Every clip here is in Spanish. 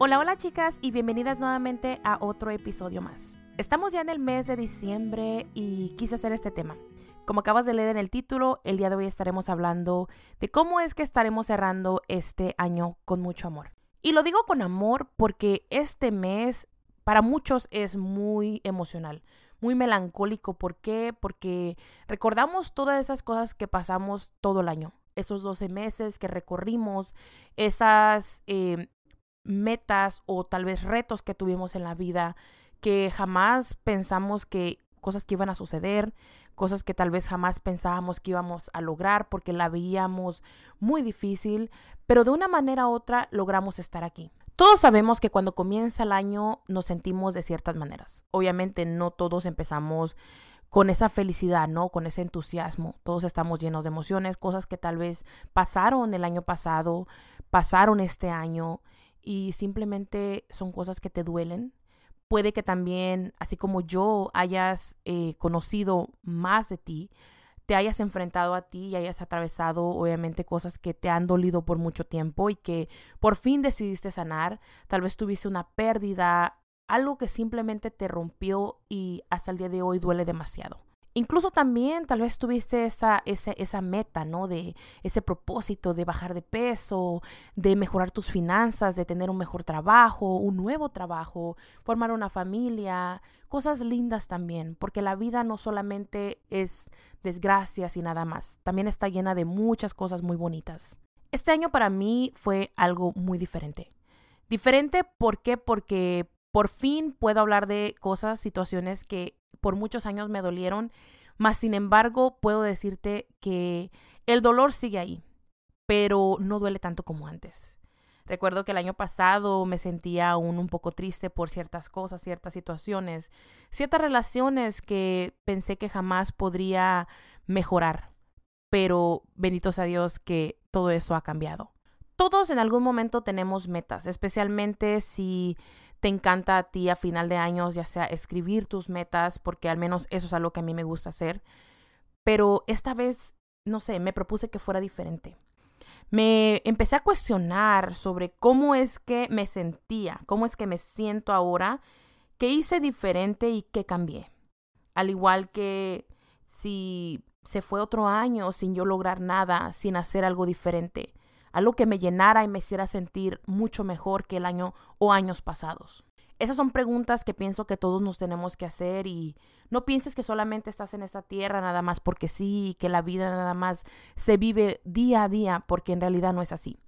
Hola, hola chicas y bienvenidas nuevamente a otro episodio más. Estamos ya en el mes de diciembre y quise hacer este tema. Como acabas de leer en el título, el día de hoy estaremos hablando de cómo es que estaremos cerrando este año con mucho amor. Y lo digo con amor porque este mes para muchos es muy emocional, muy melancólico. ¿Por qué? Porque recordamos todas esas cosas que pasamos todo el año. Esos 12 meses que recorrimos, esas eh, metas o tal vez retos que tuvimos en la vida que jamás pensamos que cosas que iban a suceder, cosas que tal vez jamás pensábamos que íbamos a lograr porque la veíamos muy difícil, pero de una manera u otra logramos estar aquí. Todos sabemos que cuando comienza el año nos sentimos de ciertas maneras. Obviamente no todos empezamos con esa felicidad, ¿no? Con ese entusiasmo. Todos estamos llenos de emociones, cosas que tal vez pasaron el año pasado, pasaron este año y simplemente son cosas que te duelen. Puede que también, así como yo, hayas eh, conocido más de ti, te hayas enfrentado a ti y hayas atravesado obviamente cosas que te han dolido por mucho tiempo y que por fin decidiste sanar. Tal vez tuviste una pérdida, algo que simplemente te rompió y hasta el día de hoy duele demasiado. Incluso también tal vez tuviste esa, esa, meta, ¿no? De ese propósito de bajar de peso, de mejorar tus finanzas, de tener un mejor trabajo, un nuevo trabajo, formar una familia, cosas lindas también, porque la vida no solamente es desgracias y nada más, también está llena de muchas cosas muy bonitas. Este año para mí fue algo muy diferente. Diferente, ¿por qué? Porque por fin puedo hablar de cosas, situaciones que por muchos años me dolieron, mas sin embargo puedo decirte que el dolor sigue ahí, pero no duele tanto como antes. Recuerdo que el año pasado me sentía aún un poco triste por ciertas cosas, ciertas situaciones, ciertas relaciones que pensé que jamás podría mejorar. Pero bendito sea Dios que todo eso ha cambiado. Todos en algún momento tenemos metas, especialmente si te encanta a ti a final de años, ya sea escribir tus metas, porque al menos eso es algo que a mí me gusta hacer. Pero esta vez, no sé, me propuse que fuera diferente. Me empecé a cuestionar sobre cómo es que me sentía, cómo es que me siento ahora, qué hice diferente y qué cambié. Al igual que si se fue otro año sin yo lograr nada, sin hacer algo diferente algo que me llenara y me hiciera sentir mucho mejor que el año o años pasados. Esas son preguntas que pienso que todos nos tenemos que hacer y no pienses que solamente estás en esta tierra nada más porque sí, que la vida nada más se vive día a día porque en realidad no es así.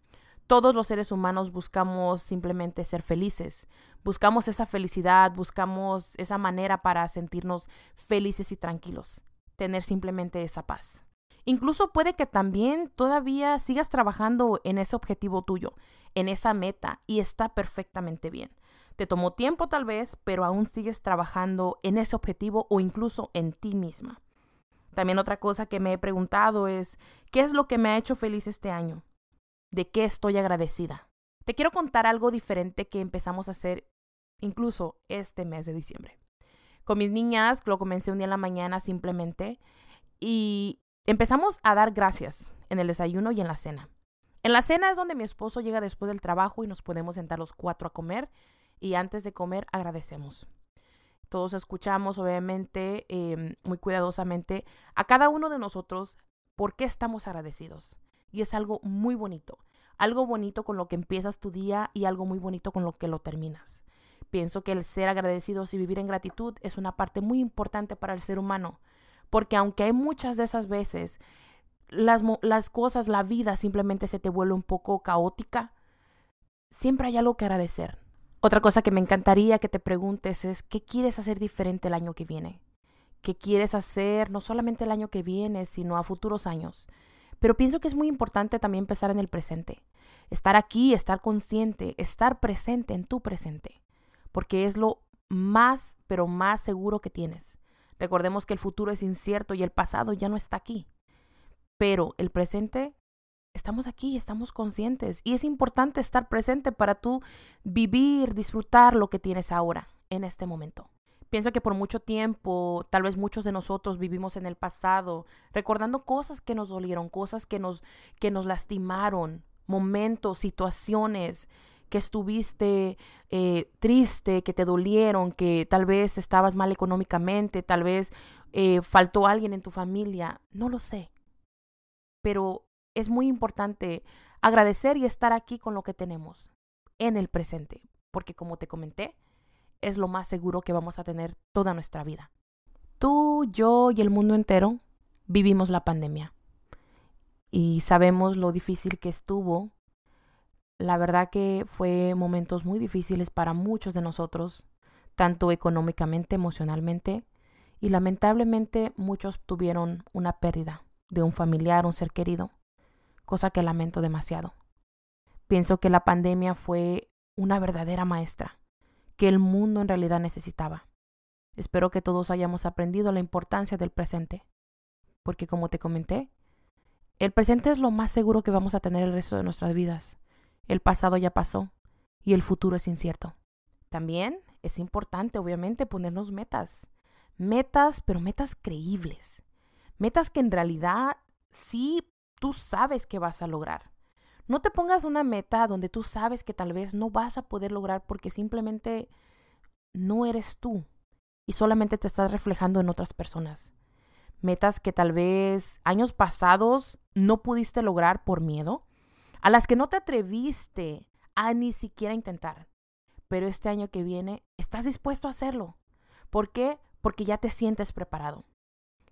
Todos los seres humanos buscamos simplemente ser felices, buscamos esa felicidad, buscamos esa manera para sentirnos felices y tranquilos, tener simplemente esa paz. Incluso puede que también todavía sigas trabajando en ese objetivo tuyo, en esa meta, y está perfectamente bien. Te tomó tiempo tal vez, pero aún sigues trabajando en ese objetivo o incluso en ti misma. También otra cosa que me he preguntado es, ¿qué es lo que me ha hecho feliz este año? ¿De qué estoy agradecida? Te quiero contar algo diferente que empezamos a hacer incluso este mes de diciembre. Con mis niñas lo comencé un día en la mañana simplemente y Empezamos a dar gracias en el desayuno y en la cena. En la cena es donde mi esposo llega después del trabajo y nos podemos sentar los cuatro a comer y antes de comer agradecemos. Todos escuchamos, obviamente, em, muy cuidadosamente a cada uno de nosotros por qué estamos agradecidos. Y es algo muy bonito, algo bonito con lo que empiezas tu día y algo muy bonito con lo que lo terminas. Pienso que el ser agradecidos y vivir en gratitud es una parte muy importante para el ser humano porque aunque hay muchas de esas veces, las, cosas, la vida simplemente se te vuelve un poco caótica, siempre hay algo que agradecer. Otra cosa que me encantaría que te preguntes es, ¿qué quieres hacer diferente el año que viene? ¿Qué quieres hacer no solamente el año que viene, sino a futuros años? Pero pienso que es muy importante también empezar en el presente. Estar aquí, estar consciente, estar presente en tu presente. Porque es lo más, pero más seguro que tienes. Recordemos que el futuro es incierto y el pasado ya no está aquí. Pero el presente, estamos aquí, estamos conscientes. Y es importante estar presente para tú vivir, disfrutar lo que tienes ahora, en este momento. Pienso que por mucho tiempo, tal vez muchos de nosotros vivimos en el pasado, recordando cosas que nos dolieron, cosas que nos, que nos lastimaron, momentos, situaciones que estuviste eh, triste, que te dolieron, que tal vez estabas mal económicamente, tal vez eh, faltó alguien en tu familia, no lo sé. Pero es muy importante agradecer y estar aquí con lo que tenemos en el presente, porque como te comenté, es lo más seguro que vamos a tener toda nuestra vida. Tú, yo y el mundo entero vivimos la pandemia y sabemos lo difícil que estuvo. La verdad que fue momentos muy difíciles para muchos de nosotros, tanto económicamente, emocionalmente, y lamentablemente muchos tuvieron una pérdida de un familiar, un ser querido, cosa que lamento demasiado. Pienso que la pandemia fue una verdadera maestra que el mundo en realidad necesitaba. Espero que todos hayamos aprendido la importancia del presente, porque como te comenté, el presente es lo más seguro que vamos a tener el resto de nuestras vidas. El pasado ya pasó y el futuro es incierto. También es importante, obviamente, ponernos metas. Metas, pero metas creíbles. Metas que en realidad sí tú sabes que vas a lograr. No te pongas una meta donde tú sabes que tal vez no vas a poder lograr porque simplemente no eres tú y solamente te estás reflejando en otras personas. Metas que tal vez años pasados no pudiste lograr por miedo, a las que no te atreviste a ni siquiera intentar. Pero este año que viene estás dispuesto a hacerlo. ¿Por qué? Porque ya te sientes preparado.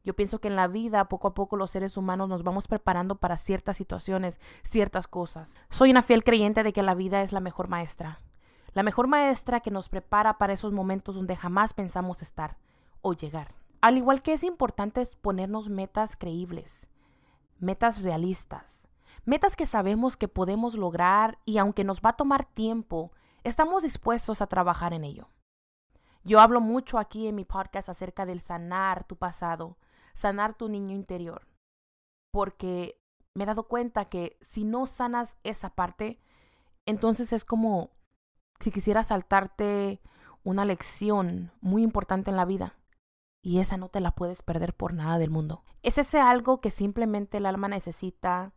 Yo pienso que en la vida, poco a poco, los seres humanos nos vamos preparando para ciertas situaciones, ciertas cosas. Soy una fiel creyente de que la vida es la mejor maestra. La mejor maestra que nos prepara para esos momentos donde jamás pensamos estar o llegar. Al igual que es importante ponernos metas creíbles, metas realistas, metas que sabemos que podemos lograr y aunque nos va a tomar tiempo, estamos dispuestos a trabajar en ello. Yo hablo mucho aquí en mi podcast acerca del sanar tu pasado, sanar tu niño interior, porque me he dado cuenta que si no sanas esa parte, entonces es como si quisieras saltarte una lección muy importante en la vida y esa no te la puedes perder por nada del mundo. Es ese algo que simplemente el alma necesita,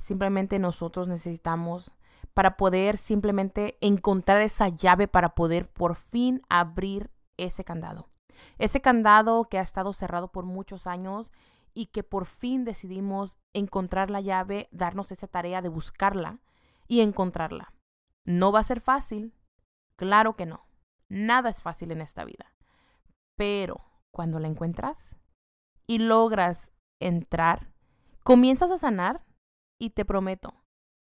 simplemente nosotros necesitamos para poder simplemente encontrar esa llave para poder por fin abrir ese candado. Ese candado que ha estado cerrado por muchos años y que por fin decidimos encontrar la llave, darnos esa tarea de buscarla y encontrarla. No va a ser fácil, claro que no. Nada es fácil en esta vida. Pero cuando la encuentras y logras entrar, comienzas a sanar y te prometo,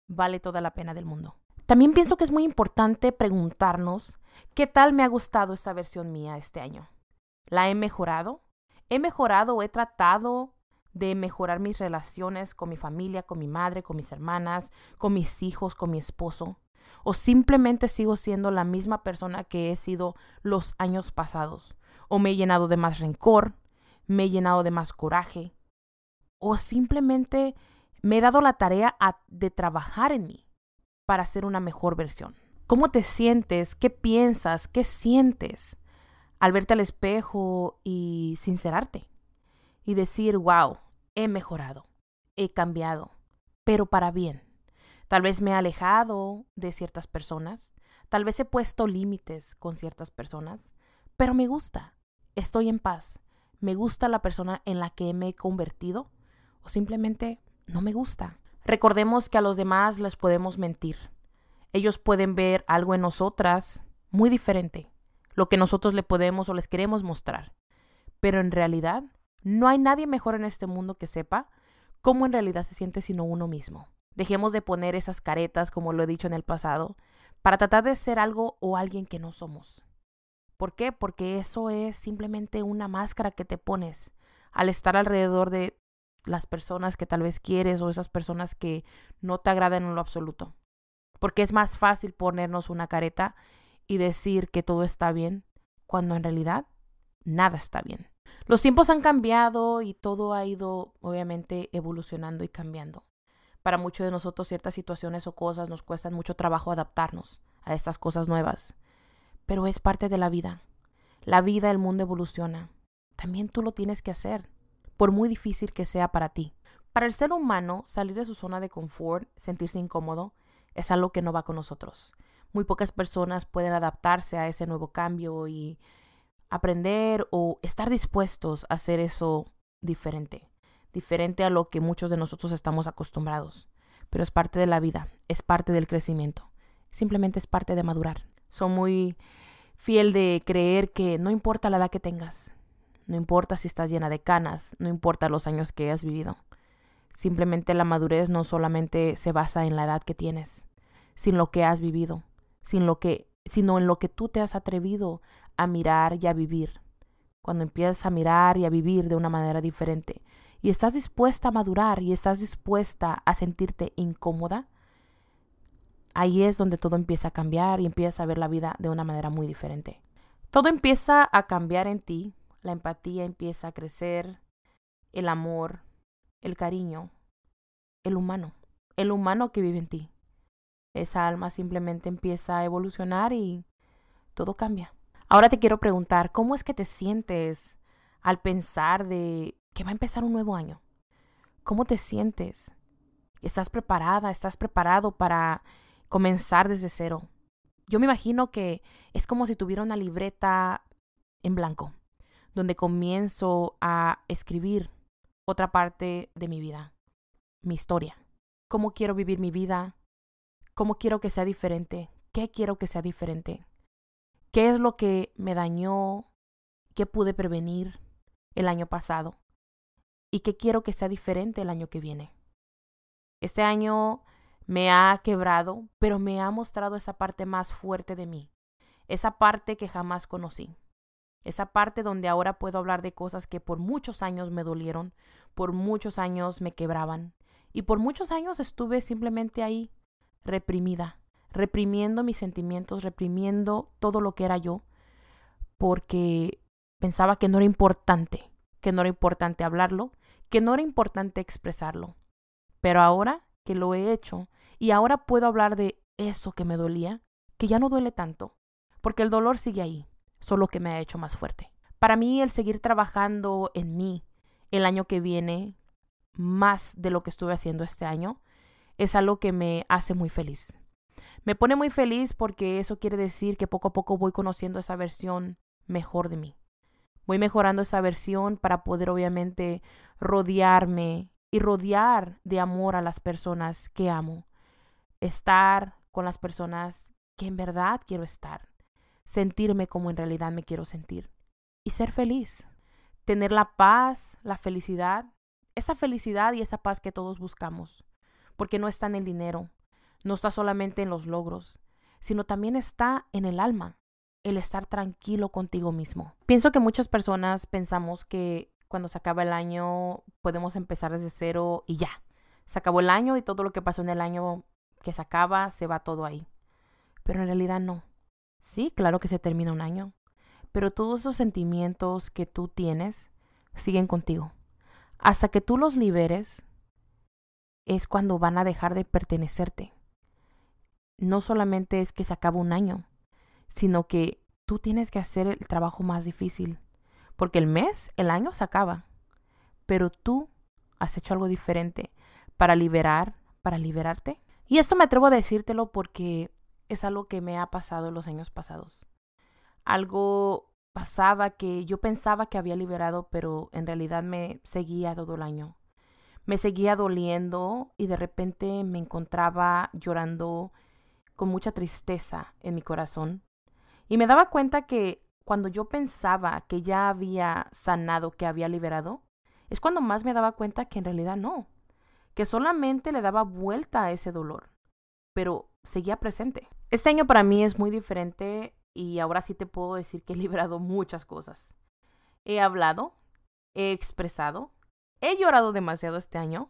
vale toda la pena del mundo. También pienso que es muy importante preguntarnos qué tal me ha gustado esta versión mía este año. ¿La he mejorado? ¿He mejorado o he tratado de mejorar mis relaciones con mi familia, con mi madre, con mis hermanas, con mis hijos, con mi esposo? ¿O simplemente sigo siendo la misma persona que he sido los años pasados? ¿O me he llenado de más rencor? ¿Me he llenado de más coraje? ¿O simplemente me he dado la tarea de trabajar en mí para ser una mejor versión? ¿Cómo te sientes? ¿Qué piensas? ¿Qué sientes? al verte al espejo y sincerarte y decir, wow, he mejorado, he cambiado, pero para bien. Tal vez me he alejado de ciertas personas, tal vez he puesto límites con ciertas personas, pero me gusta, estoy en paz, me gusta la persona en la que me he convertido o simplemente no me gusta. Recordemos que a los demás les podemos mentir. Ellos pueden ver algo en nosotras muy diferente lo que nosotros le podemos o les queremos mostrar. Pero en realidad, no hay nadie mejor en este mundo que sepa cómo en realidad se siente sino uno mismo. Dejemos de poner esas caretas, como lo he dicho en el pasado, para tratar de ser algo o alguien que no somos. ¿Por qué? Porque eso es simplemente una máscara que te pones al estar alrededor de las personas que tal vez quieres o esas personas que no te agradan en lo absoluto. Porque es más fácil ponernos una careta y decir que todo está bien cuando en realidad nada está bien. Los tiempos han cambiado y todo ha ido obviamente evolucionando y cambiando. Para muchos de nosotros ciertas situaciones o cosas nos cuestan mucho trabajo adaptarnos a estas cosas nuevas, pero es parte de la vida. La vida, el mundo evoluciona. También tú lo tienes que hacer, por muy difícil que sea para ti. Para el ser humano, salir de su zona de confort, sentirse incómodo, es algo que no va con nosotros. muy pocas personas pueden adaptarse a ese nuevo cambio y aprender o estar dispuestos a hacer eso diferente, diferente a lo que muchos de nosotros estamos acostumbrados. Pero es parte de la vida, es parte del crecimiento, simplemente es parte de madurar. Soy muy fiel de creer que no importa la edad que tengas, no importa si estás llena de canas, no importa los años que hayas vivido. Simplemente la madurez no solamente se basa en la edad que tienes, sin lo que has vivido, sin lo que, sino en lo que tú te has atrevido a mirar y a vivir. Cuando empiezas a mirar y a vivir de una manera diferente y estás dispuesta a madurar y estás dispuesta a sentirte incómoda, ahí es donde todo empieza a cambiar y empiezas a ver la vida de una manera muy diferente. Todo empieza a cambiar en ti, la empatía empieza a crecer, el amor, el cariño, el humano, el humano que vive en ti esa alma simplemente empieza a evolucionar y todo cambia. Ahora te quiero preguntar, ¿cómo es que te sientes al pensar de que va a empezar un nuevo año? ¿Cómo te sientes? ¿Estás preparada? ¿Estás preparado para comenzar desde cero? Yo me imagino que es como si tuviera una libreta en blanco, donde comienzo a escribir otra parte de mi vida, mi historia. ¿Cómo quiero vivir mi vida? ¿Cómo quiero que sea diferente? ¿Qué quiero que sea diferente? ¿Qué es lo que me dañó? ¿Qué pude prevenir el año pasado? ¿Y qué quiero que sea diferente el año que viene? Este año me ha quebrado, pero me ha mostrado esa parte más fuerte de mí, esa parte que jamás conocí, esa parte donde ahora puedo hablar de cosas que por muchos años me dolieron, por muchos años me quebraban, y por muchos años estuve simplemente ahí, reprimida, reprimiendo mis sentimientos, reprimiendo todo lo que era yo, porque pensaba que no era importante, que no era importante hablarlo, que no era importante expresarlo. Pero ahora que lo he hecho y ahora puedo hablar de eso que me dolía, que ya no duele tanto, porque el dolor sigue ahí, solo que me ha hecho más fuerte. Para mí el seguir trabajando en mí el año que viene, más de lo que estuve haciendo este año, es algo que me hace muy feliz. Me pone muy feliz porque eso quiere decir que poco a poco voy conociendo esa versión mejor de mí. Voy mejorando esa versión para poder obviamente rodearme y rodear de amor a las personas que amo. Estar con las personas que en verdad quiero estar. Sentirme como en realidad me quiero sentir. Y ser feliz. Tener la paz, la felicidad, esa felicidad y esa paz que todos buscamos porque no está en el dinero, no está solamente en los logros, sino también está en el alma, el estar tranquilo contigo mismo. Pienso que muchas personas pensamos que cuando se acaba el año podemos empezar desde cero y ya. Se acabó el año y todo lo que pasó en el año que se acaba se va todo ahí. Pero en realidad no. Sí, claro que se termina un año, pero todos esos sentimientos que tú tienes siguen contigo. Hasta que tú los liberes, es cuando van a dejar de pertenecerte. No solamente es que se acaba un año, sino que tú tienes que hacer el trabajo más difícil. Porque el mes, el año se acaba. Pero tú has hecho algo diferente para liberar, para liberarte. Y esto me atrevo a decírtelo porque es algo que me ha pasado en los años pasados. Algo pasaba que yo pensaba que había liberado, pero en realidad me seguía todo el año me seguía doliendo y de repente me encontraba llorando con mucha tristeza en mi corazón. Y me daba cuenta que cuando yo pensaba que ya había sanado, que había liberado, es cuando más me daba cuenta que en realidad no, que solamente le daba vuelta a ese dolor, pero seguía presente. Este año para mí es muy diferente y ahora sí te puedo decir que he liberado muchas cosas. He hablado, he expresado, He llorado demasiado este año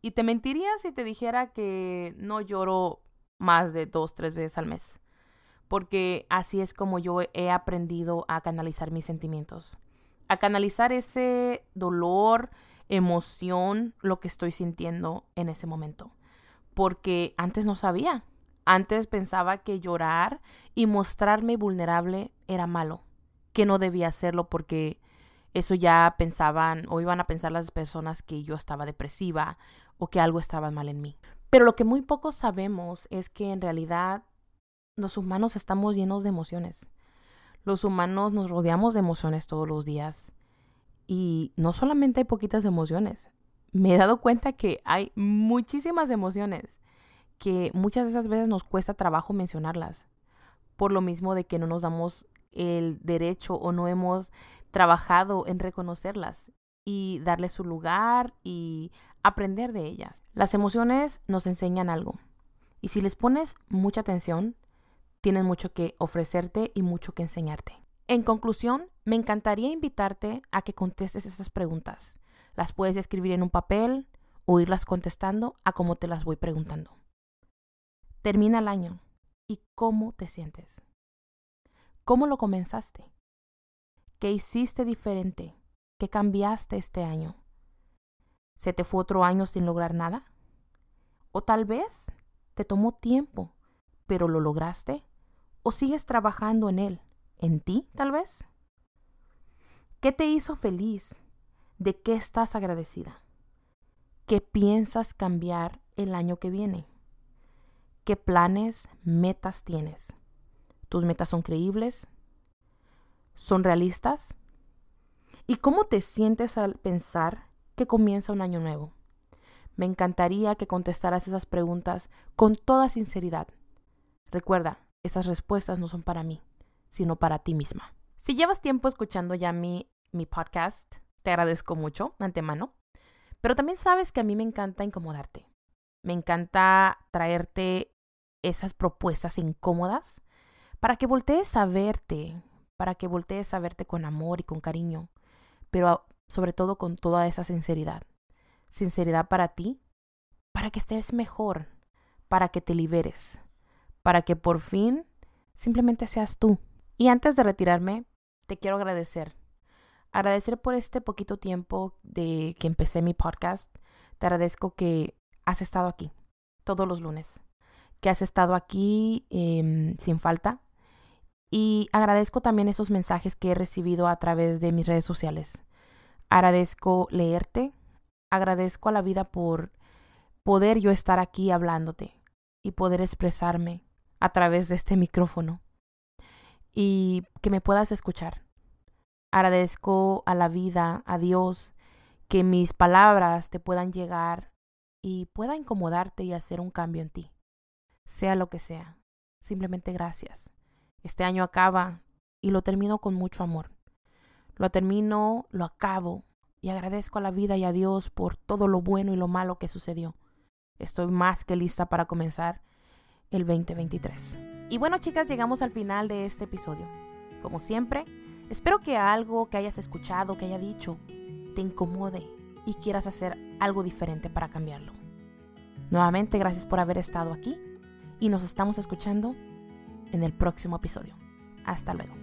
y te mentiría si te dijera que no lloro más de dos, tres veces al mes. Porque así es como yo he aprendido a canalizar mis sentimientos. A canalizar ese dolor, emoción, lo que estoy sintiendo en ese momento. Porque antes no sabía. Antes pensaba que llorar y mostrarme vulnerable era malo. Que no debía hacerlo porque eso ya pensaban o iban a pensar las personas que yo estaba depresiva o que algo estaba mal en mí. Pero lo que muy pocos sabemos es que en realidad los humanos estamos llenos de emociones. Los humanos nos rodeamos de emociones todos los días. Y no solamente hay poquitas emociones. Me he dado cuenta que hay muchísimas emociones que muchas de esas veces nos cuesta trabajo mencionarlas. Por lo mismo de que no nos damos el derecho o no hemos trabajado en reconocerlas y darle su lugar y aprender de ellas. Las emociones nos enseñan algo y si les pones mucha atención, tienen mucho que ofrecerte y mucho que enseñarte. En conclusión, me encantaría invitarte a que contestes esas preguntas. Las puedes escribir en un papel o irlas contestando a como te las voy preguntando. Termina el año y cómo te sientes. ¿Cómo lo comenzaste? ¿Qué hiciste diferente? ¿Qué cambiaste este año? ¿Se te fue otro año sin lograr nada? ¿O tal vez te tomó tiempo, pero lo lograste? ¿O sigues trabajando en él? ¿En ti, tal vez? ¿Qué te hizo feliz? ¿De qué estás agradecida? ¿Qué piensas cambiar el año que viene? ¿Qué planes, metas tienes? ¿Tus metas son creíbles? ¿Son realistas? ¿Y cómo te sientes al pensar que comienza un año nuevo? Me encantaría que contestaras esas preguntas con toda sinceridad. Recuerda, esas respuestas no son para mí, sino para ti misma. Si llevas tiempo escuchando ya mi, mi podcast, te agradezco mucho de antemano. Pero también sabes que a mí me encanta incomodarte. Me encanta traerte esas propuestas incómodas para que voltees a verte, para que voltees a verte con amor y con cariño, pero sobre todo con toda esa sinceridad. Sinceridad para ti, para que estés mejor, para que te liberes, para que por fin simplemente seas tú. Y antes de retirarme, te quiero agradecer. Agradecer por este poquito tiempo de que empecé mi podcast. Te agradezco que has estado aquí todos los lunes, que has estado aquí em, sin falta, y agradezco también esos mensajes que he recibido a través de mis redes sociales. Agradezco leerte, agradezco a la vida por poder yo estar aquí hablándote y poder expresarme a través de este micrófono y que me puedas escuchar. Agradezco a la vida, a Dios, que mis palabras te puedan llegar y pueda incomodarte y hacer un cambio en ti, sea lo que sea. Simplemente gracias. Este año acaba y lo termino con mucho amor. Lo termino, lo acabo y agradezco a la vida y a Dios por todo lo bueno y lo malo que sucedió. Estoy más que lista para comenzar el 2023. Y bueno, chicas, llegamos al final de este episodio. Como siempre, espero que algo que hayas escuchado, que haya dicho, te incomode y quieras hacer algo diferente para cambiarlo. Nuevamente, gracias por haber estado aquí y nos estamos escuchando en el próximo episodio. Hasta luego.